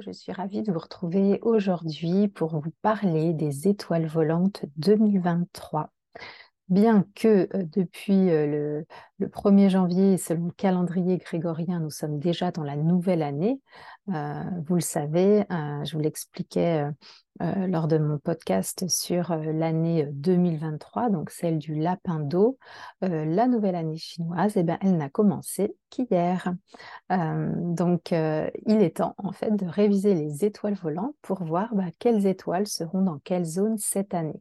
je suis ravie de vous retrouver aujourd'hui pour vous parler des étoiles volantes 2023. Bien que euh, depuis euh, le, 1er janvier, selon le calendrier grégorien, nous sommes déjà dans la nouvelle année, euh, vous le savez, je vous l'expliquais lors de mon podcast sur l'année 2023, donc celle du lapin d'eau, la nouvelle année chinoise, eh ben, elle n'a commencé qu'hier. donc il est temps en fait de réviser les étoiles volantes pour voir bah, quelles étoiles seront dans quelle zone cette année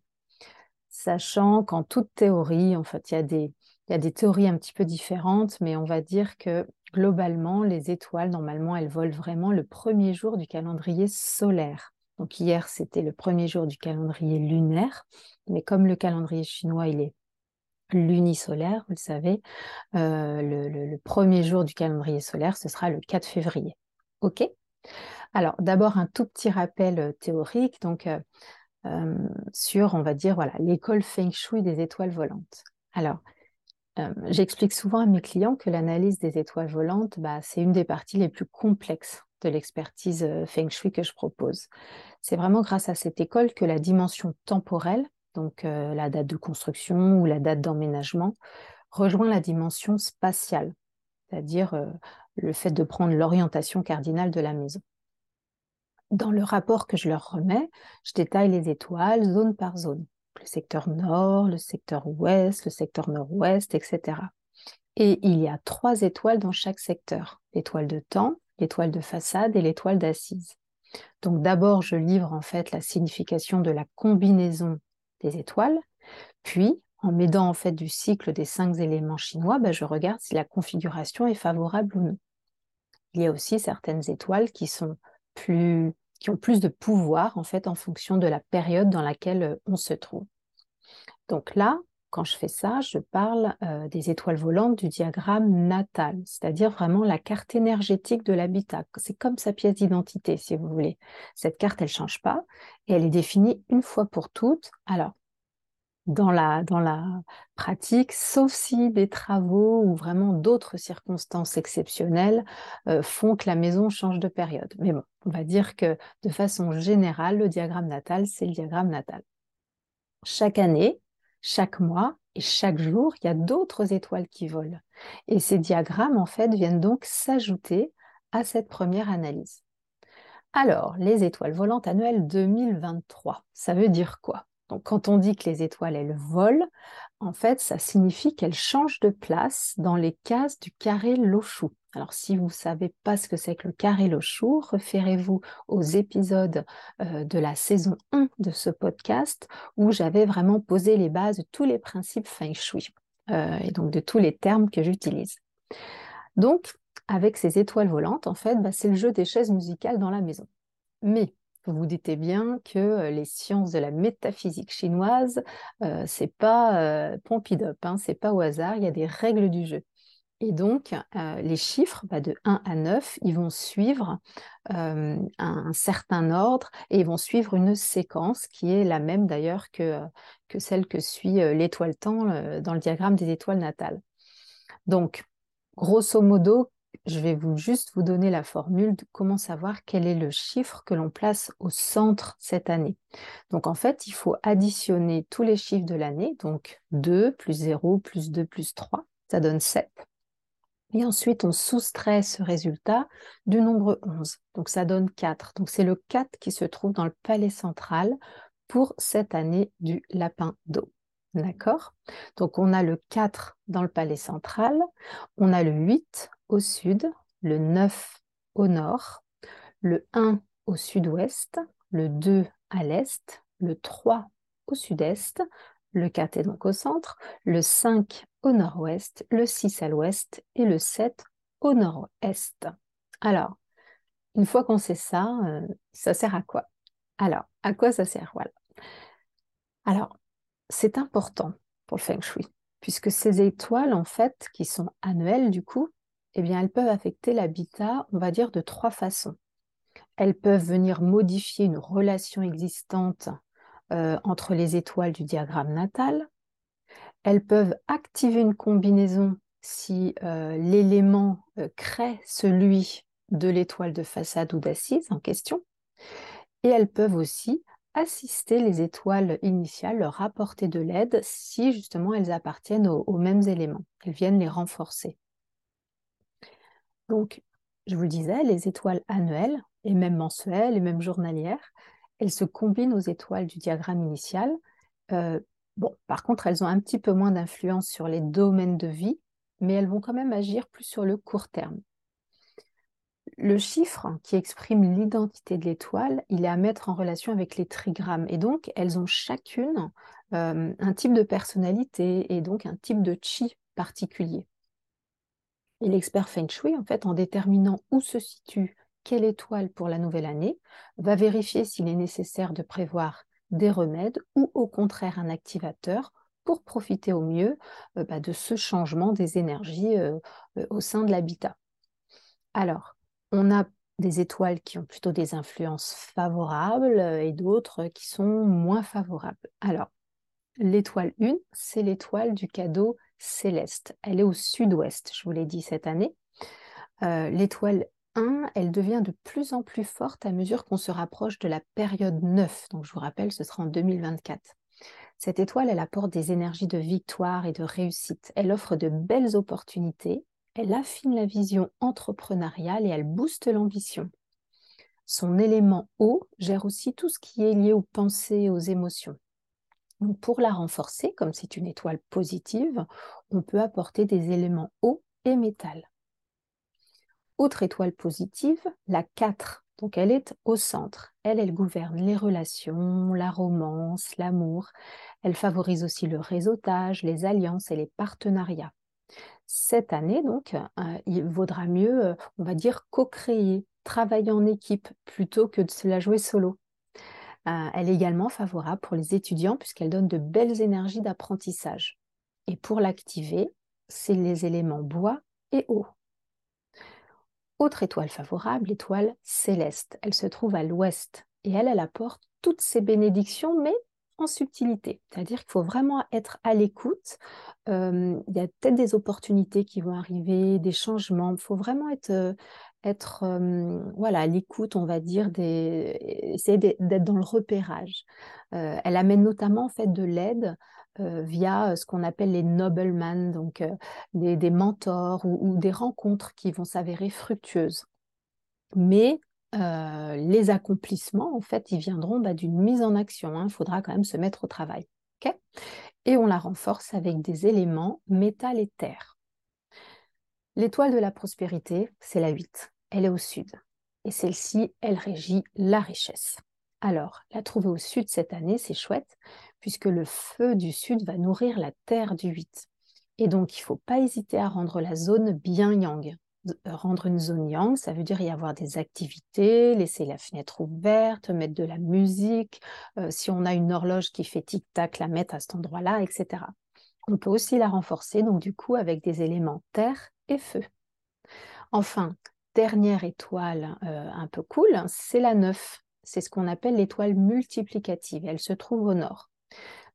sachant qu'en toute théorie, en fait, il y, a des, théories un petit peu différentes, mais on va dire que globalement, les étoiles, normalement, elles volent vraiment le premier jour du calendrier solaire. Donc hier, c'était le premier jour du calendrier lunaire, mais comme le calendrier chinois, il est lunisolaire, vous le savez, euh, le, premier jour du calendrier solaire, ce sera le 4 février. OK? Alors, d'abord, un tout petit rappel euh, théorique. Donc, euh, euh, sur, on va dire, voilà, l'école Feng Shui des étoiles volantes. Alors, euh, j'explique souvent à mes clients que l'analyse des étoiles volantes, bah, c'est une des parties les plus complexes de l'expertise euh, Feng Shui que je propose. C'est vraiment grâce à cette école que la dimension temporelle, donc la date de construction ou la date d'emménagement, rejoint la dimension spatiale, c'est-à-dire le fait de prendre l'orientation cardinale de la maison dans le rapport que je leur remets, je détaille les étoiles zone par zone. Le secteur nord, le secteur ouest, le secteur nord-ouest, etc. Et il y a trois étoiles dans chaque secteur. L'étoile de temps, l'étoile de façade et l'étoile d'assise. Donc d'abord, je livre en fait la signification de la combinaison des étoiles, puis en m'aidant en fait du cycle des cinq éléments chinois, ben, je regarde si la configuration est favorable ou non. Il y a aussi certaines étoiles qui sont plus qui ont plus de pouvoir en fait en fonction de la période dans laquelle euh, on se trouve. Donc là, quand je fais ça, je parle euh, des étoiles volantes du diagramme natal, c'est-à-dire vraiment la carte énergétique de l'habitat. C'est comme sa pièce d'identité, si vous voulez. Cette carte, elle ne change pas et elle est définie une fois pour toutes. Alors, dans la, pratique, sauf si des travaux ou vraiment d'autres circonstances exceptionnelles euh, font que la maison change de période. Mais bon, on va dire que de façon générale, le diagramme natal, c'est le diagramme natal. Chaque année, chaque mois et chaque jour, il y a d'autres étoiles qui volent. Et ces diagrammes, en fait, viennent donc s'ajouter à cette première analyse. Alors, les étoiles volantes annuelles 2023, ça veut dire quoi? Donc, quand on dit que les étoiles, elles volent, en fait, ça signifie qu'elles changent de place dans les cases du carré Lochou. Alors, si vous ne savez pas ce que c'est que le carré Lochou, référez-vous aux épisodes euh, de la saison 1 de ce podcast où j'avais vraiment posé les bases de tous les principes Feng Shui euh, et donc de tous les termes que j'utilise. Donc, avec ces étoiles volantes, en fait, bah, c'est le jeu des chaises musicales dans la maison. Mais vous vous dites bien que euh, les sciences de la métaphysique chinoise, euh, c'est pas euh, Pompidou, hein, c'est pas au hasard, il y a des règles du jeu. Et donc, les chiffres bah, de 1 à 9, ils vont suivre un, certain ordre et ils vont suivre une séquence qui est la même d'ailleurs que, que celle que suit l'étoile temps dans le diagramme des étoiles natales. Donc, grosso modo, je vais vous juste vous donner la formule de comment savoir quel est le chiffre que l'on place au centre cette année. Donc en fait, il faut additionner tous les chiffres de l'année, donc 2 plus 0 plus 2 plus 3, ça donne 7. Et ensuite, on soustrait ce résultat du nombre 11. Donc ça donne 4. Donc c'est le 4 qui se trouve dans le palais central pour cette année du lapin d'eau. D'accord Donc on a le 4 dans le palais central, on a le 8 au sud, le 9 au nord, le 1 au sud-ouest, le 2 à l'est, le 3 au sud-est, le 4 est donc au centre, le 5 au nord-ouest, le 6 à l'ouest et le 7 au nord-est. Alors, une fois qu'on sait ça, euh, ça sert à quoi? Alors, à quoi ça sert? Voilà. Alors, c'est important pour le feng shui, puisque ces étoiles, en fait, qui sont annuelles du coup, eh bien, elles peuvent affecter l'habitat, on va dire, de trois façons. Elles peuvent venir modifier une relation existante euh, entre les étoiles du diagramme natal. Elles peuvent activer une combinaison si euh, l'élément euh, crée celui de l'étoile de façade ou d'assise en question. Et elles peuvent aussi assister les étoiles initiales, leur apporter de l'aide si justement elles appartiennent aux, mêmes éléments. Elles viennent les renforcer. Donc, je vous le disais, les étoiles annuelles et même mensuelles et même journalières, elles se combinent aux étoiles du diagramme initial. Euh, bon, par contre, elles ont un petit peu moins d'influence sur les domaines de vie, mais elles vont quand même agir plus sur le court terme le chiffre qui exprime l'identité de l'étoile, il est à mettre en relation avec les trigrammes. Et donc, elles ont chacune euh, un type de personnalité et donc un type de chi particulier. Et l'expert Feng Shui, en fait, en déterminant où se situe quelle étoile pour la nouvelle année, va vérifier s'il est nécessaire de prévoir des remèdes ou au contraire un activateur pour profiter au mieux euh, bah, de ce changement des énergies euh, au sein de l'habitat. Alors, on a des étoiles qui ont plutôt des influences favorables euh, et d'autres qui sont moins favorables. Alors, l'étoile 1, c'est l'étoile du cadeau céleste. Elle est au sud-ouest, je vous l'ai dit cette année. Euh, l'étoile 1, elle devient de plus en plus forte à mesure qu'on se rapproche de la période 9. Donc, je vous rappelle, ce sera en 2024. Cette étoile, elle apporte des énergies de victoire et de réussite. Elle offre de belles opportunités elle affine la vision entrepreneuriale et elle booste l'ambition. Son élément eau gère aussi tout ce qui est lié aux pensées et aux émotions. pour la renforcer, comme c'est une étoile positive, on peut apporter des éléments eau et métal. Autre étoile positive, la 4. Donc elle est au centre. Elle, elle gouverne les relations, la romance, l'amour. Elle favorise aussi le réseautage, les alliances et les partenariats cette année, donc, euh, il vaudra mieux, euh, on va dire, co-créer, travailler en équipe plutôt que de se la jouer solo. Euh, elle est également favorable pour les étudiants puisqu'elle donne de belles énergies d'apprentissage. Et pour l'activer, c'est les éléments bois et eau. Autre étoile favorable, l'étoile céleste. Elle se trouve à l'ouest et elle, elle apporte toutes ses bénédictions, mais en subtilité. C'est-à-dire qu'il faut vraiment être à l'écoute. il y a peut-être des opportunités qui vont arriver, des changements. Il faut vraiment être, être voilà, à l'écoute, on va dire, des... essayer d'être dans le repérage. elle amène notamment en fait de l'aide via ce qu'on appelle les noblemen, donc des, mentors ou, des rencontres qui vont s'avérer fructueuses. Mais euh, les accomplissements, en fait, ils viendront bah, d'une mise en action. Hein. Il faudra quand même se mettre au travail. et on la renforce avec des éléments métal et terre. L'étoile de la prospérité, c'est la 8. Elle est au sud. Et celle-ci, elle régit la richesse. Alors, la trouver au sud cette année, c'est chouette, puisque le feu du sud va nourrir la terre du 8. Et donc, il ne faut pas hésiter à rendre la zone bien yang. Euh, rendre une zone yang, ça veut dire y avoir des activités, laisser la fenêtre ouverte, mettre de la musique, euh, si on a une horloge qui fait tic-tac, la mettre à cet endroit-là, etc. On peut aussi la renforcer, donc du coup, avec des éléments terre et feu. Enfin, dernière étoile euh, un peu cool, c'est la 9. C'est ce qu'on appelle l'étoile multiplicative. Elle se trouve au nord.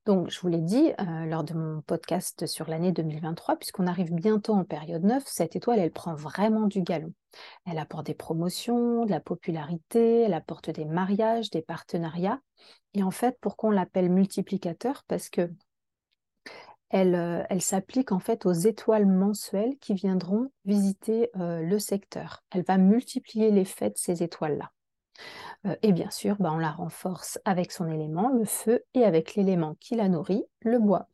Donc, je vous l'ai dit euh, lors de mon podcast sur l'année 2023, puisqu'on arrive bientôt en période 9, cette étoile, elle prend vraiment du galon. Elle apporte des promotions, de la popularité, elle apporte des mariages, des partenariats. Et en fait, pourquoi on l'appelle multiplicateur? Parce que elle, euh, elle s'applique en fait aux étoiles mensuelles qui viendront visiter euh, le secteur. Elle va multiplier l'effet de ces étoiles-là. Euh, et bien sûr, bah, on la renforce avec son élément, le feu, et avec l'élément qui la nourrit, le bois.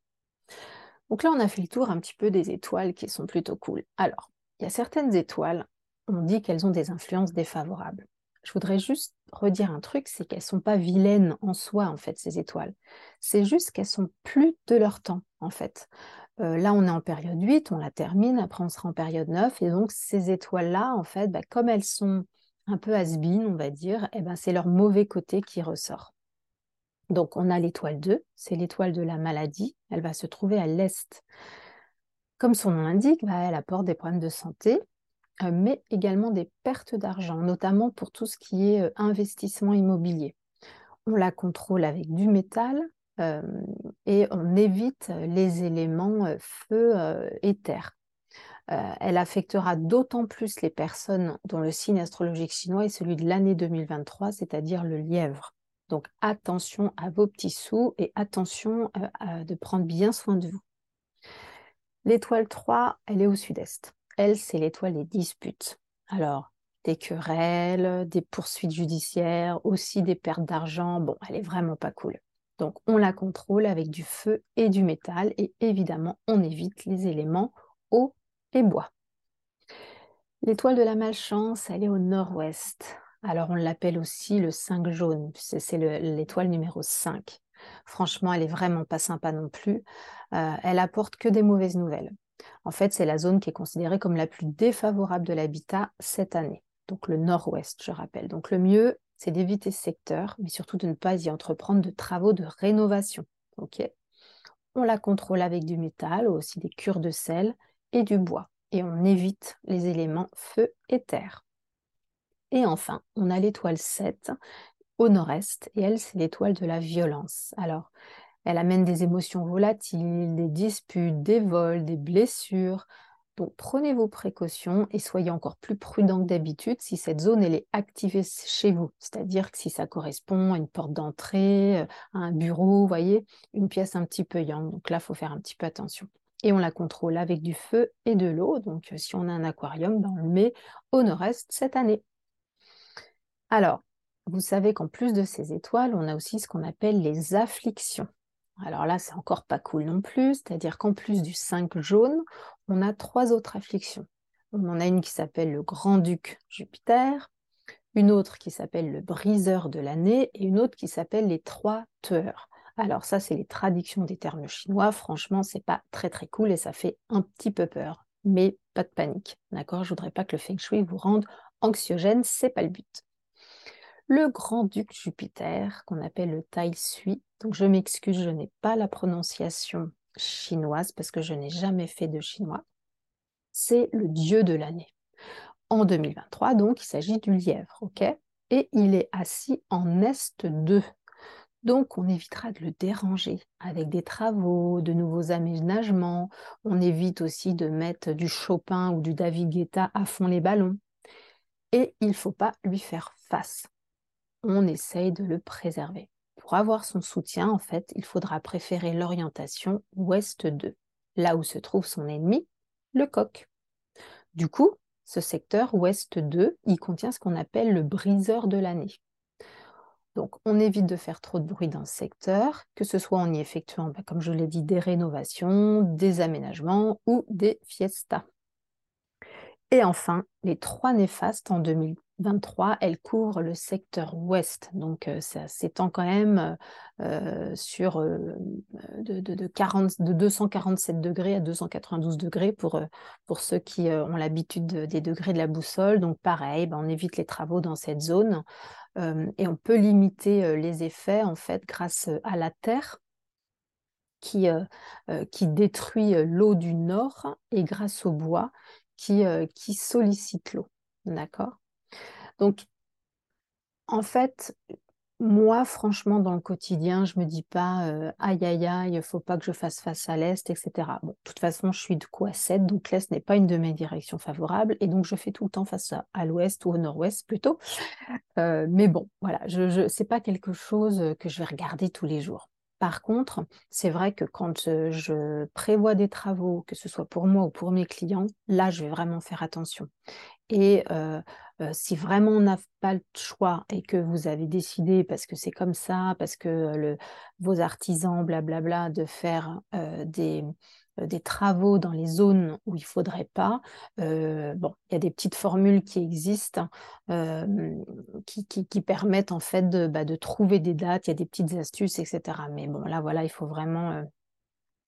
Donc là, on a fait le tour un petit peu des étoiles qui sont plutôt cool. Alors, il y a certaines étoiles, on dit qu'elles ont des influences défavorables. Je voudrais juste redire un truc, c'est qu'elles ne sont pas vilaines en soi, en fait, ces étoiles. C'est juste qu'elles sont plus de leur temps, en fait. Euh, là, on est en période 8, on la termine, après on sera en période 9, et donc ces étoiles-là, en fait, bah, comme elles sont un peu has on va dire, eh ben, c'est leur mauvais côté qui ressort. Donc, on a l'étoile 2, c'est l'étoile de la maladie. Elle va se trouver à l'est. Comme son nom l'indique, bah, elle apporte des problèmes de santé, euh, mais également des pertes d'argent, notamment pour tout ce qui est euh, investissement immobilier. On la contrôle avec du métal euh, et on évite les éléments feu et terre. Elle affectera d'autant plus les personnes dont le signe astrologique chinois est celui de l'année 2023, c'est-à-dire le lièvre. Donc attention à vos petits sous et attention de prendre bien soin de vous. L'étoile 3, elle est au sud-est. Elle, c'est l'étoile des disputes. Alors, des querelles, des poursuites judiciaires, aussi des pertes d'argent. Bon, elle est vraiment pas cool. Donc, on la contrôle avec du feu et du métal et évidemment, on évite les éléments eau et bois. L'étoile de la malchance, elle est au nord-ouest. Alors, on l'appelle aussi le 5 jaune, c'est l'étoile numéro 5. Franchement, elle est vraiment pas sympa non plus. Euh, elle apporte que des mauvaises nouvelles. En fait, c'est la zone qui est considérée comme la plus défavorable de l'habitat cette année. Donc le nord-ouest, je rappelle. Donc le mieux, c'est d'éviter ce secteur, mais surtout de ne pas y entreprendre de travaux de rénovation. On la contrôle avec du métal, aussi des cures de sel et du bois. Et on évite les éléments feu et terre. Et enfin, on a l'étoile 7 au nord-est, et elle, c'est l'étoile de la violence. Alors, elle amène des émotions volatiles, des disputes, des vols, des blessures. Donc prenez vos précautions et soyez encore plus prudent que d'habitude si cette zone elle est activée chez vous. C'est-à-dire que si ça correspond à une porte d'entrée, euh, à un bureau, voyez, une pièce un petit peu yang. Donc là, il faut faire un petit peu attention. Et on la contrôle avec du feu et de l'eau. Donc euh, si on a un aquarium, ben, on le met au nord-est cette année. Alors, vous savez qu'en plus de ces étoiles, on a aussi ce qu'on appelle les afflictions. Alors là, c'est encore pas cool non plus, c'est-à-dire qu'en plus du 5 jaune, on a trois autres afflictions. On en a une qui s'appelle le grand-duc Jupiter, une autre qui s'appelle le briseur de l'année et une autre qui s'appelle les trois tueurs. Alors ça, c'est les traductions des termes chinois. Franchement, c'est pas très très cool et ça fait un petit peu peur. Mais pas de panique, d'accord? Je voudrais pas que le feng shui vous rende anxiogène, c'est pas le but le grand-duc Jupiter, qu'on appelle le Tai Sui. Donc je m'excuse, je n'ai pas la prononciation chinoise parce que je n'ai jamais fait de chinois. C'est le dieu de l'année. En 2023, donc, il s'agit du lièvre, ok? Et il est assis en est 2. Donc, on évitera de le déranger avec des travaux, de nouveaux aménagements. On évite aussi de mettre du Chopin ou du David Guetta à fond les ballons. Et il ne faut pas lui faire face on essaye de le préserver. Pour avoir son soutien, en fait, il faudra préférer l'orientation ouest 2, là où se trouve son ennemi, le coq. Du coup, ce secteur ouest 2, il contient ce qu'on appelle le briseur de l'année. Donc, on évite de faire trop de bruit dans ce secteur, que ce soit en y effectuant, bah, comme je l'ai dit, des rénovations, des aménagements ou des fiestas. Et enfin, les trois néfastes en 2000, 23, elle couvre le secteur ouest. Donc, euh, ça s'étend quand même euh, sur euh, de, de, 40, de, 247 degrés à 292 degrés pour, ceux qui ont l'habitude des degrés de la boussole. Donc, pareil, ben, on évite les travaux dans cette zone et on peut limiter les effets en fait grâce à la terre. Qui, qui détruit l'eau du nord et grâce au bois qui, qui sollicite l'eau. D'accord? Donc, en fait, moi, franchement, dans le quotidien, je me dis pas euh, aïe aïe aïe, il faut pas que je fasse face à l'Est, etc. Bon, de toute façon, je suis de quoi 7, donc l'Est n'est pas une de mes directions favorables, et donc je fais tout le temps face à, l'Ouest ou au Nord-Ouest plutôt. Euh, mais bon, voilà, je, je c'est pas quelque chose que je vais regarder tous les jours. Par contre, c'est vrai que quand je prévois des travaux, que ce soit pour moi ou pour mes clients, là, je vais vraiment faire attention. Et si vraiment on n'a pas le choix et que vous avez décidé, parce que c'est comme ça, parce que vos artisans, blablabla, de faire des, travaux dans les zones où il ne faudrait pas, bon, il y a des petites formules qui existent qui, permettent en fait de, bah, de, trouver des dates, il y a des petites astuces, etc. Mais bon, là, voilà, il faut vraiment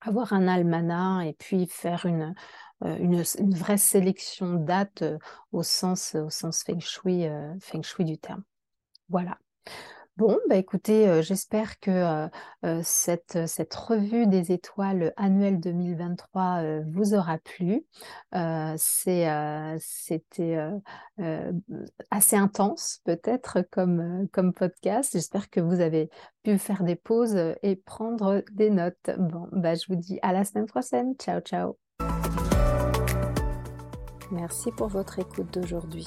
avoir un almanach et puis faire une, une, vraie sélection de dates au, sens, au sens feng shui, feng shui du terme. Voilà. Bon, bah écoutez, euh, j'espère que euh, euh, cette, cette, revue des étoiles annuelle 2023 vous aura plu. C'était assez intense peut-être comme, comme podcast. J'espère que vous avez pu faire des pauses et prendre des notes. Bon, bah, je vous dis à la semaine prochaine. Ciao, ciao. Merci pour votre écoute d'aujourd'hui.